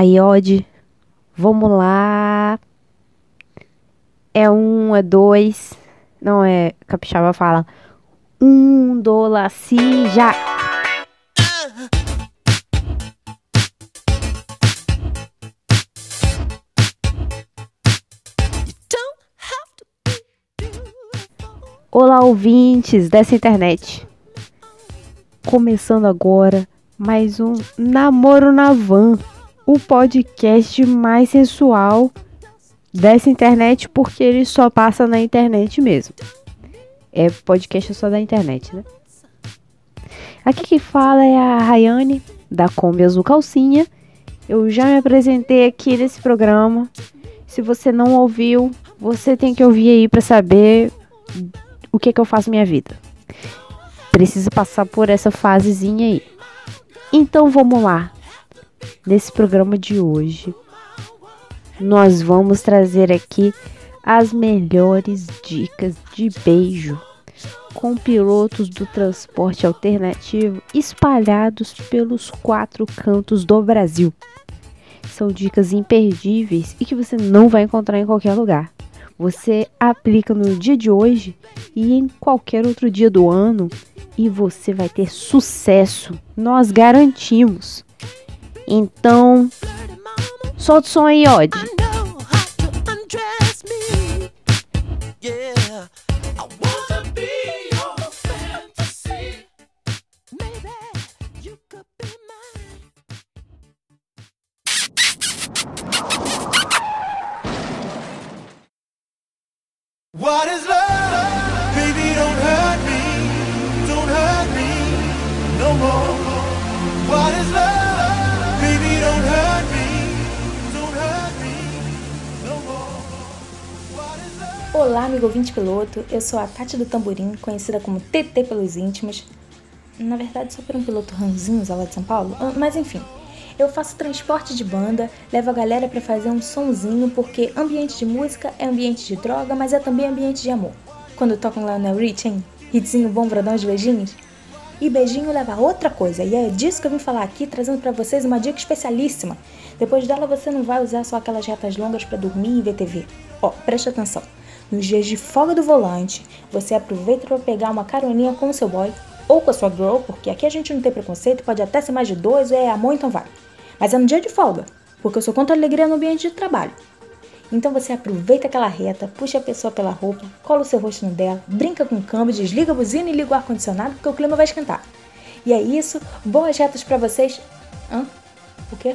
Aí, Odd, vamos lá. É um, é dois. Não, é. Capixaba fala. Um, dola, si, já. Olá, ouvintes dessa internet. Começando agora mais um Namoro na Van, o podcast mais sensual dessa internet, porque ele só passa na internet mesmo. É podcast só da internet, né? Aqui que fala é a Rayane, da Kombi Azul Calcinha. Eu já me apresentei aqui nesse programa. Se você não ouviu, você tem que ouvir aí para saber o que, que eu faço minha vida. Preciso passar por essa fasezinha aí. Então vamos lá. Nesse programa de hoje, nós vamos trazer aqui as melhores dicas de beijo com pilotos do transporte alternativo espalhados pelos quatro cantos do Brasil. São dicas imperdíveis e que você não vai encontrar em qualquer lugar. Você aplica no dia de hoje e em qualquer outro dia do ano e você vai ter sucesso. Nós garantimos. Então, solta o som aí, Odd. What Olá, amigo ouvinte piloto. Eu sou a Tati do Tamborim, conhecida como TT pelos íntimos. Na verdade, só por um piloto ranzinho lá de São Paulo. Ah, mas enfim, eu faço transporte de banda, levo a galera para fazer um sonzinho, porque ambiente de música é ambiente de droga, mas é também ambiente de amor. Quando tocam Lionel Rich, hein? Hitzinho bom pra dar uns beijinhos? E beijinho leva a outra coisa, e é disso que eu vim falar aqui, trazendo para vocês uma dica especialíssima. Depois dela você não vai usar só aquelas retas longas para dormir e ver TV. Ó, preste atenção. Nos dias de folga do volante, você aproveita para pegar uma caroninha com o seu boy ou com a sua girl, porque aqui a gente não tem preconceito, pode até ser mais de dois, é amor, então vai. Mas é no dia de folga, porque eu sou contra a alegria no ambiente de trabalho. Então você aproveita aquela reta, puxa a pessoa pela roupa, cola o seu rosto no dela, brinca com o câmbio, desliga a buzina e liga o ar-condicionado porque o clima vai esquentar. E é isso, boas retas para vocês. Hã? O quê?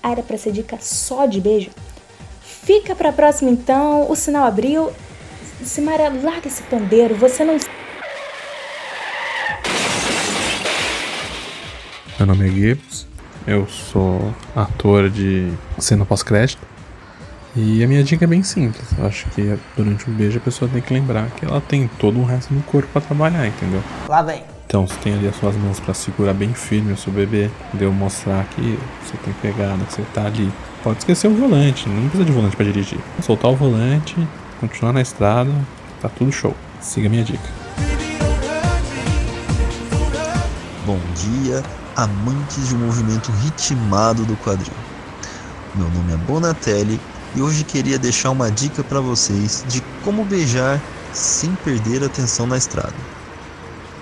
Ah, era pra ser dica só de beijo? Fica pra próxima então, o sinal abriu. Simara, larga esse pandeiro, você não. Meu nome é Gibbs, eu sou ator de cena pós-crédito. E a minha dica é bem simples. Eu acho que durante um beijo a pessoa tem que lembrar que ela tem todo o resto do corpo para trabalhar, entendeu? Lá vem. Então você tem ali as suas mãos para segurar bem firme o seu bebê, deu mostrar que você tem pegada, que você tá ali. Pode esquecer o volante, não precisa de volante para dirigir. Soltar o volante, continuar na estrada, tá tudo show. Siga a minha dica. Bom dia, amantes de um movimento ritmado do quadril. Meu nome é Bonatelli e hoje queria deixar uma dica para vocês de como beijar sem perder a atenção na estrada.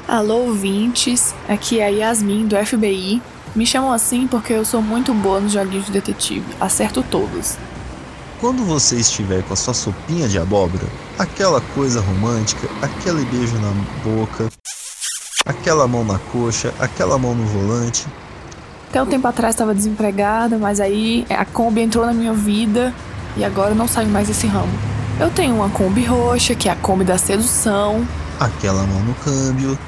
Alô ouvintes, aqui é a Yasmin do FBI. Me chamam assim porque eu sou muito boa nos joguinhos de detetive, acerto todos. Quando você estiver com a sua sopinha de abóbora, aquela coisa romântica, aquele beijo na boca, aquela mão na coxa, aquela mão no volante. Até um tempo atrás estava desempregada, mas aí a Kombi entrou na minha vida e agora eu não saio mais desse ramo. Eu tenho uma Kombi roxa, que é a Kombi da sedução. Aquela mão no câmbio.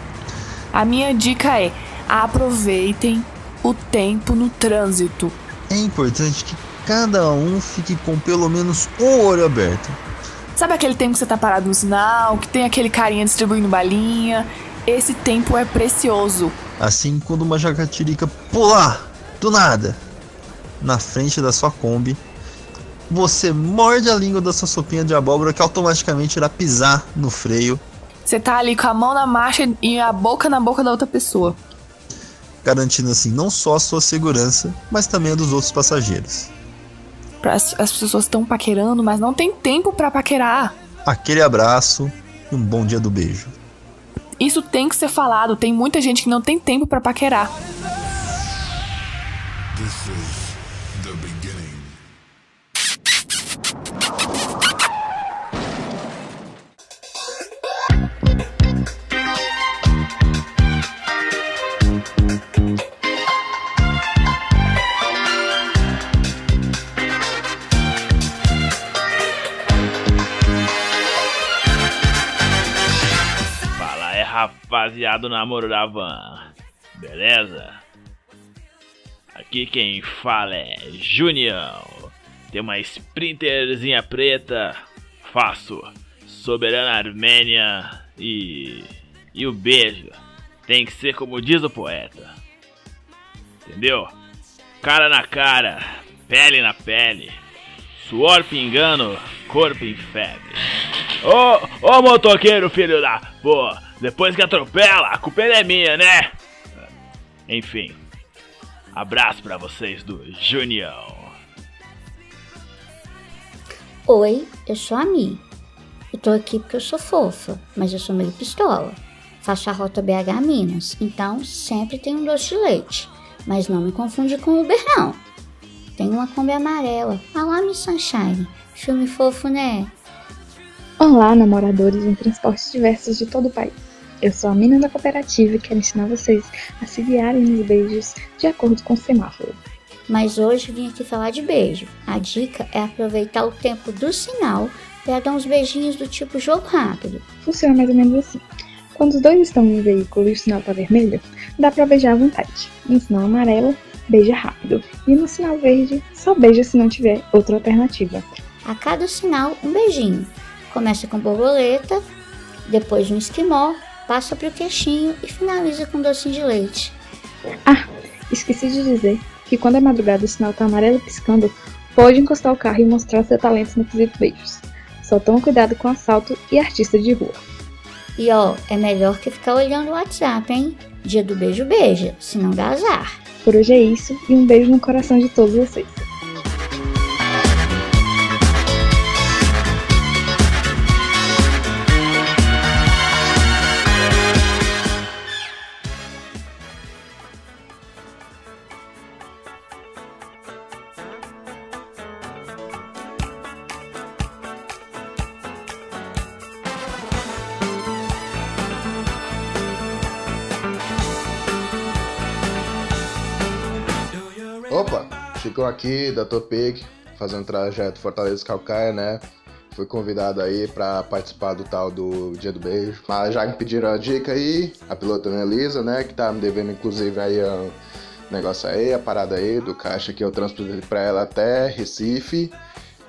A minha dica é: aproveitem o tempo no trânsito. É importante que cada um fique com pelo menos um olho aberto. Sabe aquele tempo que você tá parado no sinal, que tem aquele carinha distribuindo balinha esse tempo é precioso. Assim, quando uma jacatirica pular do nada na frente da sua Kombi, você morde a língua da sua sopinha de abóbora que automaticamente irá pisar no freio. Você tá ali com a mão na marcha e a boca na boca da outra pessoa. garantindo assim não só a sua segurança, mas também a dos outros passageiros. As, as pessoas estão paquerando, mas não tem tempo para paquerar. Aquele abraço e um bom dia do beijo. Isso tem que ser falado. Tem muita gente que não tem tempo para paquerar. Fala aí, rapaziada do namoro da van. Beleza? Aqui quem fala é Junião. Tem uma sprinterzinha preta. Faço. Soberana Armênia e. E o beijo. Tem que ser como diz o poeta. Entendeu? Cara na cara, pele na pele. Suor pingando, corpo em febre. Ô, ô motoqueiro, filho da. Pô, depois que atropela, a culpa é minha, né? Enfim. Abraço pra vocês do Junião. Oi, eu sou a Mi. Eu tô aqui porque eu sou fofa, mas eu sou meio pistola. Faço a rota BH Minas, então sempre tem um doce de leite. Mas não me confunde com Uber, não. Tem uma Kombi amarela. Ah lá, Miss Sunshine. Filme fofo, né? Olá, namoradores em transportes diversos de todo o país. Eu sou a mina da cooperativa e quero ensinar vocês a se guiarem nos beijos de acordo com o semáforo. Mas hoje vim aqui falar de beijo. A dica é aproveitar o tempo do sinal para dar uns beijinhos do tipo jogo rápido. Funciona mais ou menos assim. Quando os dois estão em um veículo e o sinal está vermelho, dá para beijar à vontade. No sinal amarelo, beija rápido. E no sinal verde, só beija se não tiver outra alternativa. A cada sinal, um beijinho. Começa com borboleta, depois um esquimó, passa pro queixinho e finaliza com docinho de leite. Ah, esqueci de dizer que quando é madrugada o sinal tá amarelo piscando, pode encostar o carro e mostrar seu talento no quesito beijos. Só toma cuidado com assalto e artista de rua. E ó, é melhor que ficar olhando o WhatsApp, hein? Dia do beijo, beija, senão dá azar. Por hoje é isso e um beijo no coração de todos vocês. Opa, Chico aqui, Dr. Pig, fazendo trajeto Fortaleza Calcaia, né? Fui convidado aí pra participar do tal do Dia do Beijo. Mas já me pediram a dica aí, a pilota Ana Elisa, né? Que tá me devendo inclusive aí o negócio aí, a parada aí do caixa que eu transportei pra ela até Recife.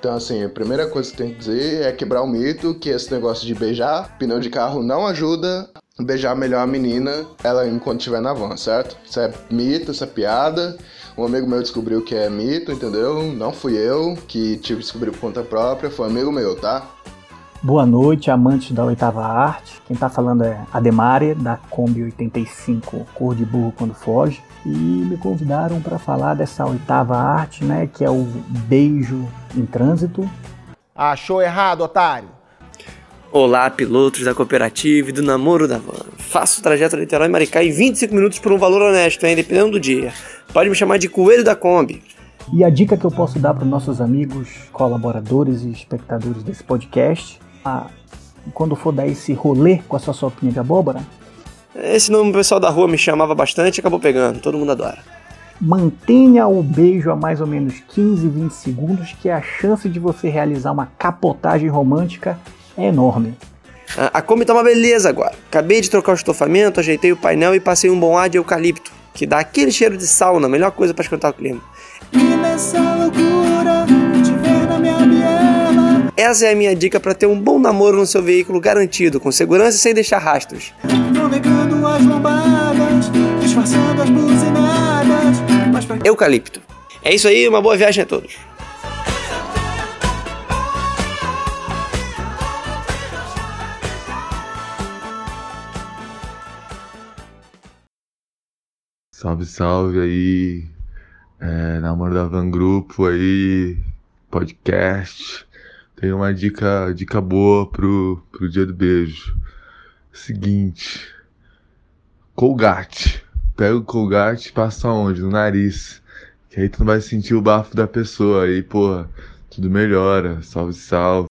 Então, assim, a primeira coisa que tem que dizer é quebrar o mito que esse negócio de beijar pneu de carro não ajuda beijar melhor a menina ela enquanto estiver na van, certo? Isso é mito, isso é piada. Um amigo meu descobriu que é mito, entendeu? Não fui eu que tive que descobrir por conta própria, foi um amigo meu, tá? Boa noite, amantes da oitava arte. Quem tá falando é Ademare, da Kombi 85 Cor de Burro Quando Foge. E me convidaram para falar dessa oitava arte, né? Que é o beijo em trânsito. Achou errado, otário? Olá, pilotos da cooperativa e do namoro da van. Faço o trajeto Niterói Maricá em 25 minutos por um valor honesto, hein? dependendo do dia. Pode me chamar de Coelho da Kombi. E a dica que eu posso dar para os nossos amigos, colaboradores e espectadores desse podcast, a, quando for dar esse rolê com a sua sopinha de abóbora, Esse nome o pessoal da rua me chamava bastante e acabou pegando, todo mundo adora. mantenha o beijo a mais ou menos 15, 20 segundos, que a chance de você realizar uma capotagem romântica é enorme. A, a Kombi tá uma beleza agora. Acabei de trocar o estofamento, ajeitei o painel e passei um bom ar de eucalipto, que dá aquele cheiro de sauna, melhor coisa para esquentar o clima. E nessa loucura, te ver na minha biela. Essa é a minha dica para ter um bom namoro no seu veículo garantido, com segurança e sem deixar rastros. Navegando as lombadas, disfarçando as buzinadas. Mas pra Eucalipto. É isso aí, uma boa viagem a todos. Salve, salve aí. É, namoro da Van Grupo aí, podcast. Tem uma dica, dica boa pro, pro dia do beijo. Seguinte. Colgate. Pega o Colgate e passa onde? No nariz. Que aí tu não vai sentir o bafo da pessoa. Aí, porra, tudo melhora. Salve, salve.